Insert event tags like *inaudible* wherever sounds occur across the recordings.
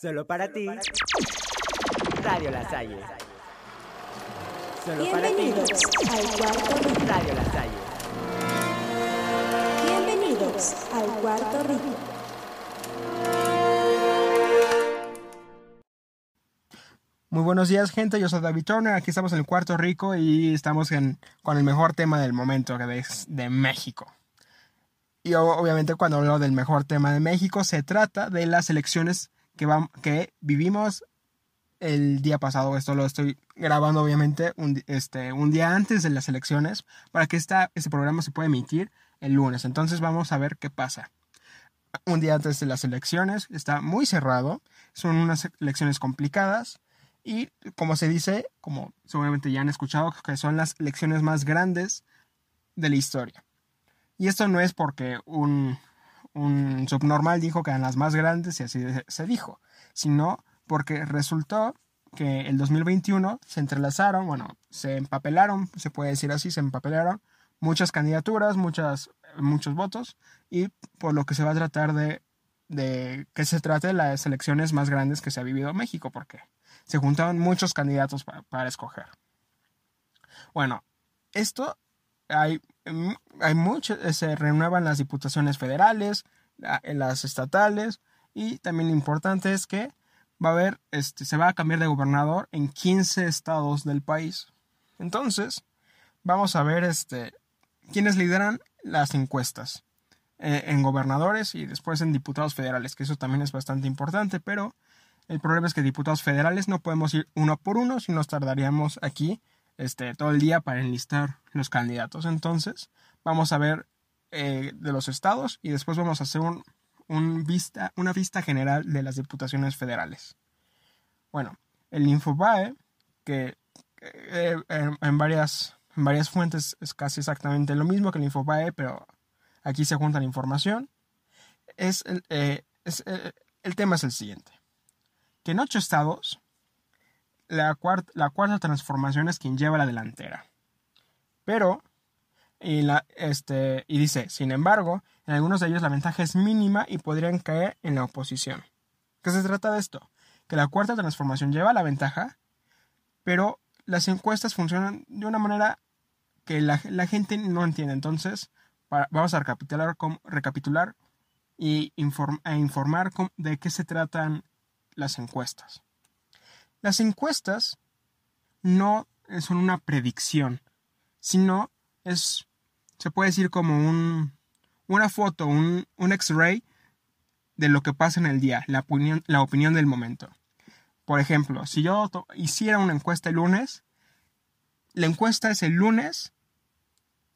Solo para ti. Radio La Salle. Solo para ti. Bienvenidos al cuarto rico. Radio La Salle. Bienvenidos al cuarto rico. Muy buenos días, gente. Yo soy David Turner. Aquí estamos en el Cuarto Rico y estamos en- con el mejor tema del momento, que es de México. Y obviamente, cuando hablo del mejor tema de México, se trata de las elecciones que, que vivimos el día pasado. Esto lo estoy grabando, obviamente, un, este, un día antes de las elecciones para que esta, este programa se pueda emitir el lunes. Entonces, vamos a ver qué pasa. Un día antes de las elecciones, está muy cerrado. Son unas elecciones complicadas. Y como se dice, como seguramente ya han escuchado, que son las elecciones más grandes de la historia. Y esto no es porque un, un subnormal dijo que eran las más grandes y así se- dijo, sino porque resultó que el 2021 se entrelazaron, bueno, se empapelaron, se puede decir así, se empapelaron muchas candidaturas, muchas, muchos votos, y por lo que se va a tratar de, de que se trate de las elecciones más grandes que se ha vivido México, porque se juntaron muchos candidatos pa- para escoger. Bueno, esto hay, hay mucho, se renuevan las diputaciones federales, la- las estatales, y también lo importante es que va a haber, este, se va a cambiar de gobernador en 15 estados del país. Entonces, vamos a ver este, quiénes lideran las encuestas eh, en gobernadores y después en diputados federales, que eso también es bastante importante, pero el problema es que diputados federales no podemos ir uno por uno, si nos tardaríamos aquí este, todo el día para enlistar los candidatos. Entonces, vamos a ver eh, de los estados y después vamos a hacer un, un vista, una vista general de las diputaciones federales. Bueno, el Infobae, que eh, en, varias, varias fuentes es casi exactamente lo mismo que el Infobae, pero aquí se junta la información. Es, el- eh, es, el tema es el siguiente que en ocho estados la cuarta, la cuarta transformación es quien lleva la delantera. Pero, y, la, este, y dice, sin embargo, en algunos de ellos la ventaja es mínima y podrían caer en la oposición. ¿Qué se trata de esto? Que la cuarta transformación lleva la ventaja, pero las encuestas funcionan de una manera que la, la gente no entiende. Entonces, vamos a recapitular, cómo- recapitular y inform- e informar de qué se tratan las encuestas. Las encuestas no son una predicción, sino es, se puede decir como un, una foto, un, un X-ray de lo que pasa en el día, la opinión, la opinión del momento. Por ejemplo, si yo hiciera una encuesta el lunes, la encuesta es el lunes,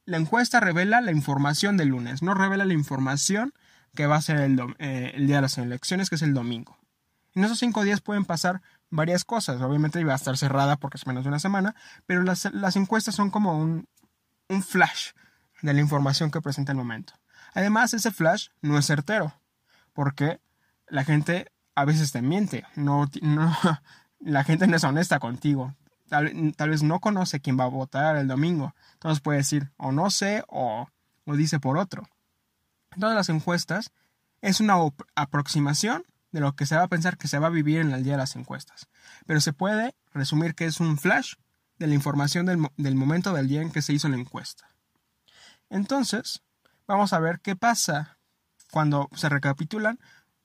la encuesta revela la información del lunes, no revela la información que va a ser el, eh, el día de las elecciones, que es el domingo. En esos cinco días pueden pasar varias cosas. Obviamente iba a estar cerrada porque es menos de una semana, pero las, las encuestas son como un, un flash de la información que presenta el momento. Además, ese flash no es certero, porque la gente a veces te miente. No, *laughs* no, la gente no es honesta contigo. Tal, tal vez no conoce quién va a votar el domingo. Entonces puede decir o no sé o, o dice por otro. Todas las encuestas es una aproximación de lo que se va a pensar que se va a vivir en el día de las encuestas. Pero se puede resumir que es un flash de la información del, del momento del día en que se hizo la encuesta. Entonces, vamos a ver qué pasa cuando se recapitulan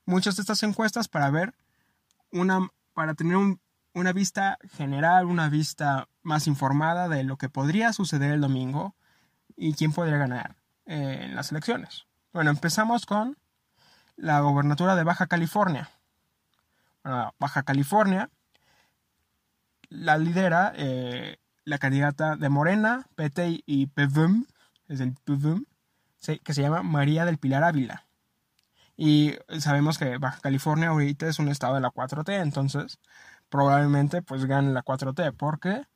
muchas de estas encuestas para ver una, para tener un- una vista general, una vista más informada de lo que podría suceder el domingo y quién podría ganar eh, en las elecciones. Bueno, empezamos con la gobernatura de Baja California. Baja California la lidera eh, la candidata de Morena, PT y PVM, es el PVM, que se llama María del Pilar Ávila. Y sabemos que Baja California ahorita es un estado de la 4T, entonces probablemente pues gane la 4T, porque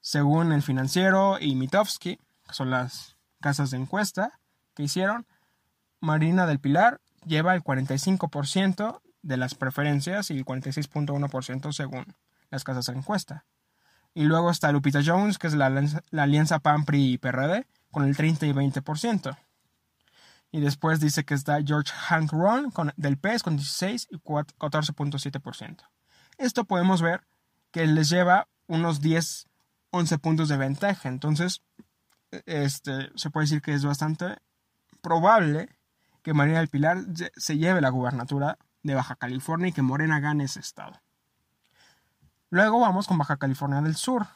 según el financiero y Mitofsky, que son las casas de encuesta que hicieron, Marina del Pilar lleva el 45% de las preferencias y el 46.1% según las casas de encuesta. Y luego está Lupita Jones, que es la, alianza- PAN, PRI y PRD, con el 30 y 20%. Y después dice que está George Hank Ron con, del PES con 16 y 14.7%. Esto podemos ver que les lleva unos 10, 11 puntos de ventaja. Entonces, este, se puede decir que es bastante probable que María del Pilar se lleve la gubernatura de Baja California y que Morena gane ese estado. Luego vamos con Baja California del Sur,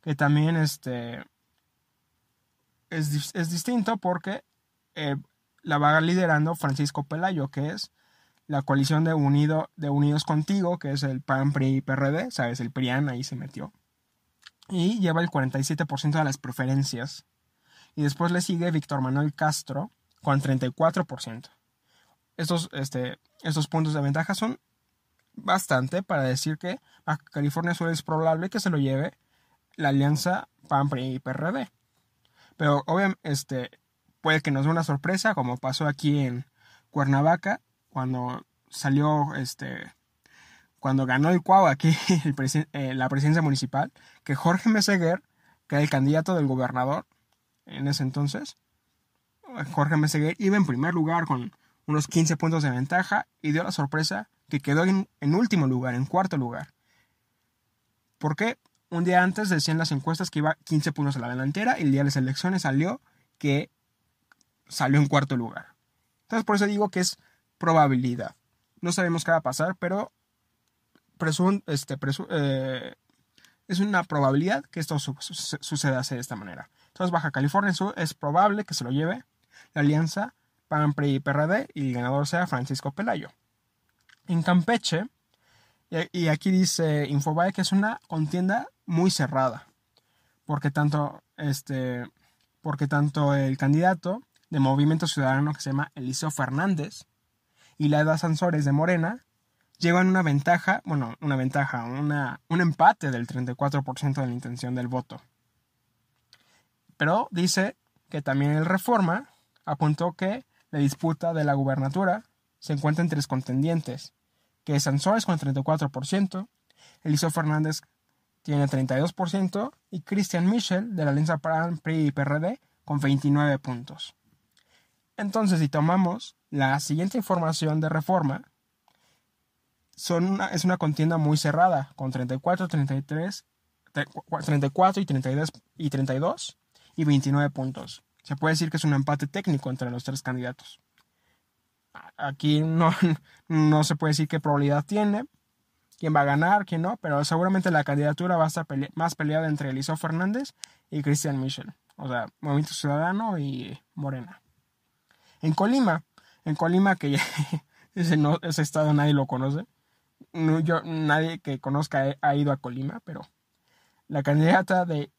que también este, es, es distinto porque eh, la va liderando Francisco Pelayo, que es la coalición de, unido, de Unidos Contigo, que es el PAN, PRI y PRD, sabes, el PRIAN ahí se metió. Y lleva el 47% de las preferencias. Y después le sigue Víctor Manuel Castro con 34%. Estos, este, estos puntos de ventaja son bastante para decir que a California Sur es probable que se lo lleve la alianza PAN, PRI y PRD. Pero obviamente, puede que nos dé una sorpresa, como pasó aquí en Cuernavaca, cuando salió, este, cuando ganó el Cuau aquí *laughs* eh, la presidencia municipal, que Jorge Meseguer, que era el candidato del gobernador en ese entonces, Jorge Meseguer iba en primer lugar con unos 15 puntos de ventaja y dio la sorpresa que quedó en, último lugar, en cuarto lugar. ¿Por qué? Un día antes decían las encuestas que iba 15 puntos a la delantera y el día de las elecciones salió que salió en cuarto lugar. Entonces por eso digo que es probabilidad. No sabemos qué va a pasar, pero este, eh, es una probabilidad que esto suceda de esta manera. Entonces Baja California Sur es probable que se lo lleve la alianza PAN, PRI y PRD y el ganador sea Francisco Pelayo. En Campeche, y aquí dice Infobae que es una contienda muy cerrada, porque tanto, este, porque tanto el candidato de Movimiento Ciudadano que se llama Eliseo Fernández y la Eda Sansores de Morena llevan una ventaja, bueno, una ventaja, una, un empate del 34% de la intención del voto. Pero dice que también el Reforma apuntó que la disputa de la gubernatura se encuentra en tres contendientes, que es Sansores con el 34%, Eliseo Fernández tiene 32% y Christian Michel de la Alianza PRI y PRD con 29 puntos. Entonces, si tomamos la siguiente información de reforma, son es una contienda muy cerrada, con 34, 33, 34 y 32, y 32 y 29 puntos. Se puede decir que es un empate técnico entre los tres candidatos. Aquí no, *laughs* no se puede decir qué probabilidad tiene, quién va a ganar, quién no, pero seguramente la candidatura va a estar más peleada entre Eliseo Fernández y Cristian Michel. O sea, Movimiento Ciudadano y Morena. En Colima, en Colima que *laughs* ese, ese estado nadie lo conoce. No, yo, nadie que conozca ha ido a Colima, pero la candidata de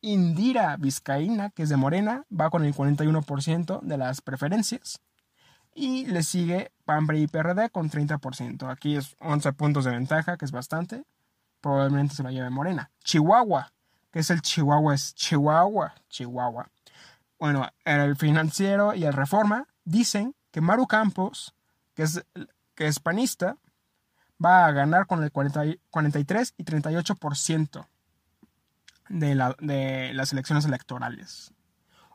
Indira Vizcaína, que es de Morena, va con el 41% de las preferencias. Y le sigue PAMBRE y PRD con 30%. Aquí es 11 puntos de ventaja, que es bastante. Probablemente se lo lleve Morena. Chihuahua, que es el Chihuahua, es Chihuahua, Chihuahua. Bueno, el financiero y el reforma dicen que Maru Campos, que es, que es panista, va a ganar con el 43 y 38% de, la, de las elecciones electorales.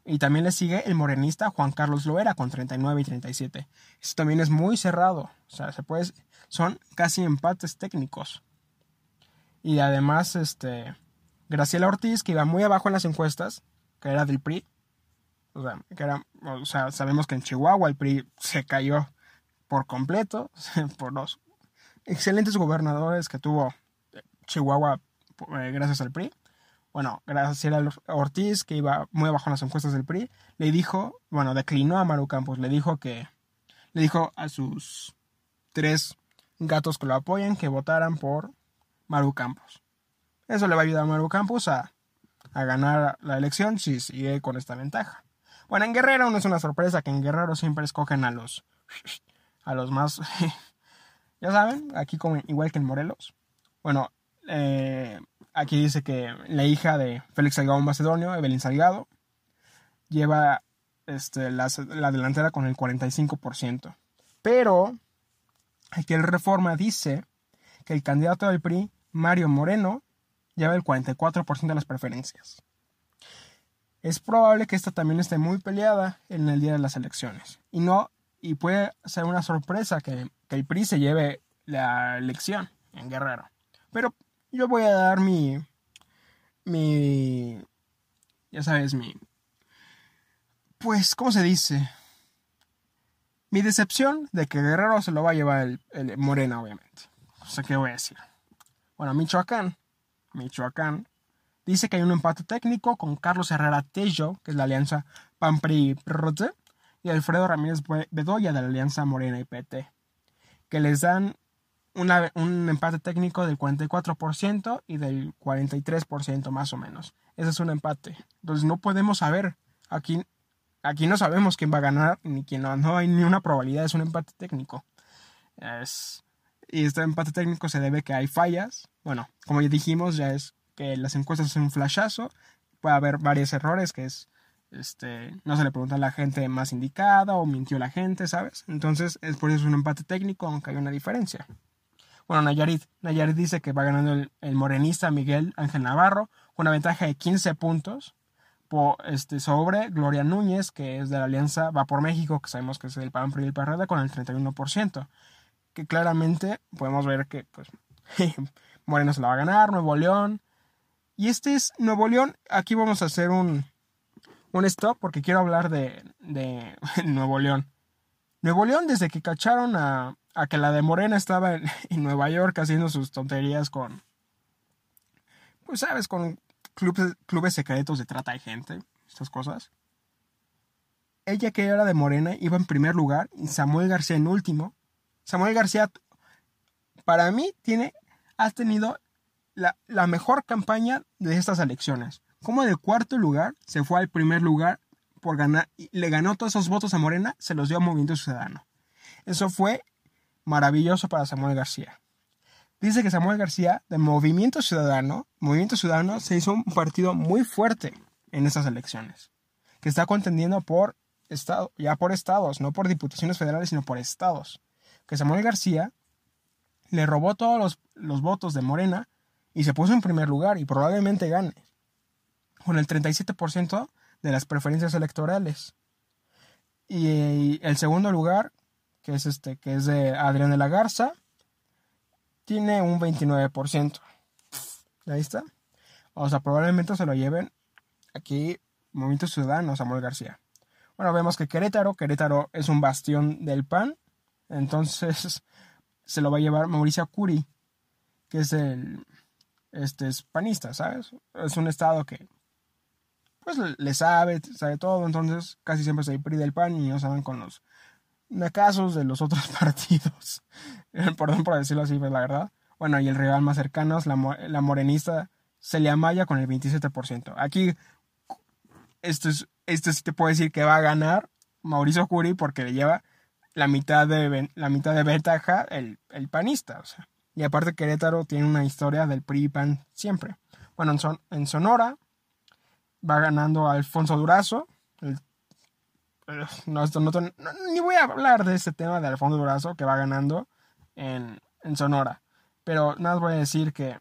Y también le sigue el morenista Juan Carlos Loera con 39 y 37. Esto también es muy cerrado. O sea, se puede, son casi empates técnicos. Y además, este, Graciela Ortiz, que iba muy abajo en las encuestas, que era del PRI, o sea, que era, o sea, sabemos que en Chihuahua el PRI se cayó por completo *laughs* por los excelentes gobernadores que tuvo Chihuahua eh, gracias al PRI. Bueno, gracias a Ortiz, que iba muy abajo en las encuestas del PRI, le dijo, bueno, declinó a Maru Campos, le dijo que, le dijo a sus tres gatos que lo apoyan que votaran por Maru Campos. Eso le va a ayudar a Maru Campos a, a ganar la elección si sigue con esta ventaja. Bueno, en Guerrero no es una sorpresa que en Guerrero siempre escogen a los a los más *laughs* ya saben, aquí como igual que en Morelos. Bueno, eh, aquí dice que la hija de Félix Salgado Macedonio, Evelyn Salgado, lleva este, la, la delantera con el 45%. Pero aquí el Reforma dice que el candidato del PRI, Mario Moreno, lleva el 44% de las preferencias. es probable que esta también esté muy peleada en el día de las elecciones. Y no, y puede ser una sorpresa que, que el PRI se lleve la elección en Guerrero. Pero yo voy a dar mi, mi, ya sabes, mi, pues, ¿cómo se dice? Mi decepción de que Guerrero se lo va a llevar el, Morena, obviamente. O sea, ¿qué voy a decir? Bueno, Michoacán, Michoacán, dice que hay un empate técnico con Carlos Herrera Tello, que es la alianza PAN-PRI-PRD, y Alfredo Ramírez Bedoya de la alianza Morena y PT, que les dan un empate técnico del 44% y del 43% más o menos. Ese es un empate. Entonces no podemos saber. Aquí, aquí no sabemos quién va a ganar ni quién no. No hay ni una probabilidad. Es un empate técnico. Es, y este empate técnico se debe que hay fallas. Bueno, como ya dijimos, ya es que las encuestas son un flashazo. Puede haber varios errores que es este, no se le pregunta a la gente más indicada o mintió la gente, ¿sabes? Entonces, es por eso es un empate técnico, aunque hay una diferencia. Bueno, Nayarit. Nayarit dice que va ganando el, morenista Miguel Ángel Navarro con una ventaja de 15 puntos por, este, sobre Gloria Núñez, que es de la alianza Va por México, que sabemos que es el PAN y el PRD, con el 31%. Que claramente podemos ver que pues, *laughs* Moreno se la va a ganar, Nuevo León. Y este es Nuevo León. Aquí vamos a hacer un, un stop porque quiero hablar de, de *laughs* Nuevo León. Nuevo León, desde que cacharon a, a que la de Morena estaba *laughs* en, Nueva York haciendo sus tonterías con, pues sabes, con clubes, clubes secretos de trata de gente, estas cosas. Ella que era de Morena iba en primer lugar y Samuel García en último. Samuel García, para mí, tiene, ha tenido la, la mejor campaña de estas elecciones. Como de cuarto lugar se fue al primer lugar por ganar, y le ganó todos esos votos a Morena, se los dio a Movimiento Ciudadano. Eso fue maravilloso para Samuel García. Dice que Samuel García, de Movimiento Ciudadano, Movimiento Ciudadano se hizo un partido muy fuerte en estas elecciones, que está contendiendo por estado, ya por estados, no por diputaciones federales, sino por estados. Que Samuel García le robó todos los, los votos de Morena y se puso en primer lugar y probablemente gane, con el 37% de las preferencias electorales. Y el segundo lugar, que es este, que es de Adrián de la Garza, tiene un 29%. Ahí está. O sea, probablemente se lo lleven aquí Movimiento Ciudadano, Samuel García. Bueno, vemos que Querétaro, Querétaro es un bastión del PAN, entonces *laughs* se lo va a llevar Mauricio Curi, que es el este es panista, ¿sabes? Es un estado que pues le sabe, sabe todo, entonces casi siempre se PRI del PAN y no saben con los casos de los otros *laughs* partidos. Perdón por decirlo así, pero la verdad. Bueno, y el rival más cercano es la, la morenista Celia Maya con el 27%. Aquí, esto, es, esto sí te puedo decir que va a ganar Mauricio Curi porque le lleva la mitad de, la mitad de ventaja el, el panista. Y aparte Querétaro tiene una historia del PRI PAN siempre. Bueno, en, Son, en Sonora va ganando Alfonso Durazo. El, no, no, no, ni voy a hablar de este tema de Alfonso Durazo que va ganando en, en Sonora. Pero nada voy a decir que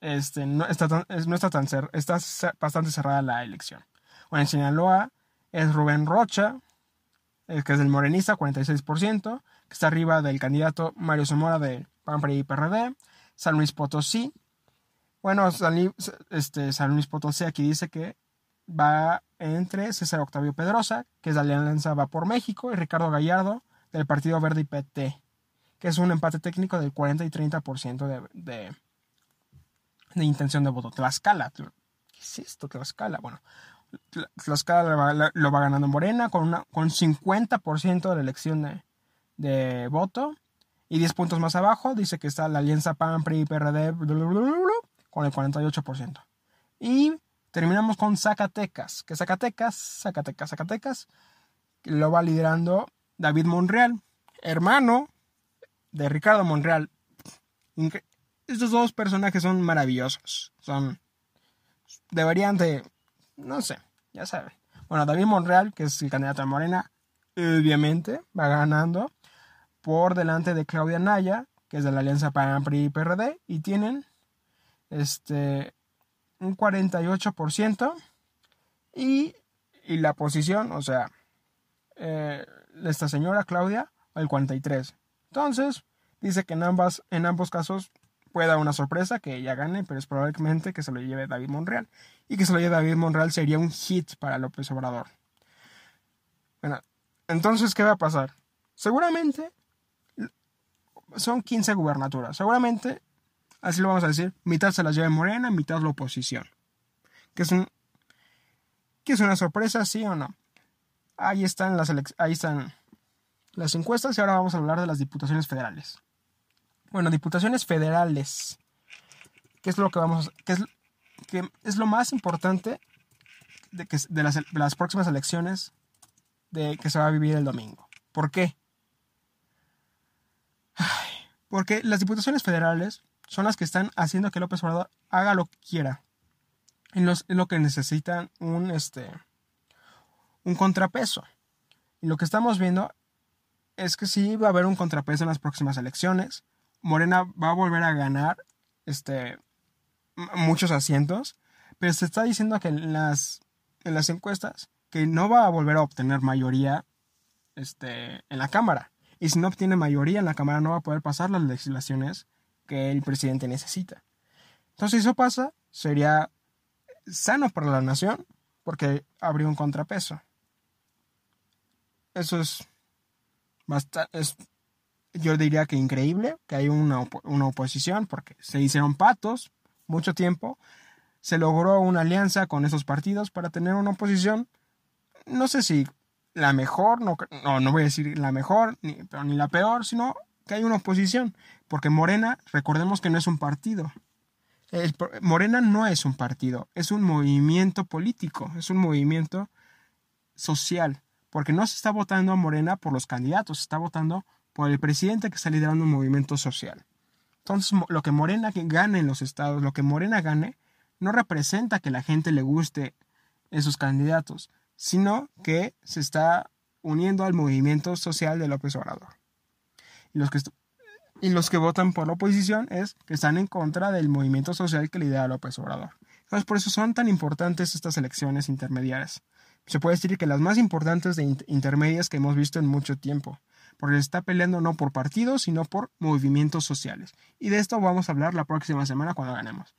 este, no, está tan, no está tan cer está bastante cerrada la elección. Bueno, en Sinaloa es Rubén Rocha, que es del morenista, 46%, que está arriba del candidato Mario Zamora de PAN, y PRD. San Luis Potosí. Bueno, San, este, San Luis Potosí aquí dice que va entre César Octavio Pedrosa, que es de Alianza Va por México, y Ricardo Gallardo, del Partido Verde y PT, que es un empate técnico del 40 y 30% de, de, de intención de voto. Tlaxcala, ¿qué es esto? Tlaxcala, bueno, Tlaxcala lo va, lo va ganando Morena con, una, con 50% de la elección de, de voto. Y 10 puntos más abajo dice que está la alianza PAN, PRI, PRD, con el 48%. Y terminamos con Zacatecas, que Zacatecas, Zacatecas, Zacatecas, lo va liderando David Monreal, hermano de Ricardo Monreal. Estos dos personajes son maravillosos. Son. Deberían de. No sé, ya saben. Bueno, David Monreal, que es el candidato de Morena, obviamente va ganando por delante de Claudia Naya, que es de la alianza PAN, PRI PRD, y tienen este un 48%. Y, y la posición, o sea, eh, esta señora Claudia, el 43. Entonces, dice que en, ambas, en ambos casos puede dar una sorpresa que ella gane, pero es probablemente que se lo lleve David Monreal. Y que se lo lleve David Monreal sería un hit para López Obrador. Bueno, entonces, ¿qué va a pasar? Seguramente son 15 gubernaturas. Seguramente, así lo vamos a decir, mitad se las lleve Morena, mitad la oposición. Que es, una sorpresa, sí o no. Ahí están las, ahí están las encuestas y ahora vamos a hablar de las diputaciones federales. Bueno, diputaciones federales. ¿Qué es lo que vamos es, qué es lo más importante de, las, de las próximas elecciones de que se va a vivir el domingo? ¿Por qué? Porque las diputaciones federales son las que están haciendo que López Obrador haga lo que quiera. En, lo que necesitan un, este, un contrapeso. Y lo que estamos viendo es que sí va a haber un contrapeso en las próximas elecciones. Morena va a volver a ganar este, muchos asientos, pero se está diciendo que en las, en las encuestas que no va a volver a obtener mayoría este, en la Cámara. Y si no obtiene mayoría en la Cámara no va a poder pasar las legislaciones que el presidente necesita. Entonces, si eso pasa, sería sano para la nación porque habría un contrapeso. Eso es bastante, es, yo diría que increíble que hay una, una oposición porque se hicieron patos mucho tiempo, se logró una alianza con esos partidos para tener una oposición, no sé si la mejor, no, no, no voy a decir la mejor, pero ni la peor, sino que hay una oposición, porque Morena, recordemos que no es un partido. Morena no es un partido, es un movimiento político, es un movimiento social, porque no se está votando a Morena por los candidatos, se está votando por el presidente que está liderando un movimiento social. Entonces, lo que Morena gane en los estados, lo que Morena gane, no representa que la gente le guste esos candidatos, sino que se está uniendo al movimiento social de López Obrador. Y los que, votan por la oposición es que están en contra del movimiento social que lidera López Obrador. Entonces, por eso son tan importantes estas elecciones intermediarias. Se puede decir que las más importantes de intermedias que hemos visto en mucho tiempo porque se está peleando no por partidos, sino por movimientos sociales. Y de esto vamos a hablar la próxima semana cuando ganemos.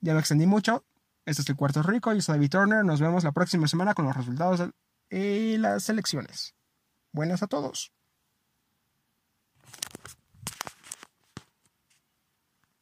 Ya me extendí mucho. Este es el Cuarto Rico. Yo soy David Turner. Nos vemos la próxima semana con los resultados y las elecciones. Buenas a todos.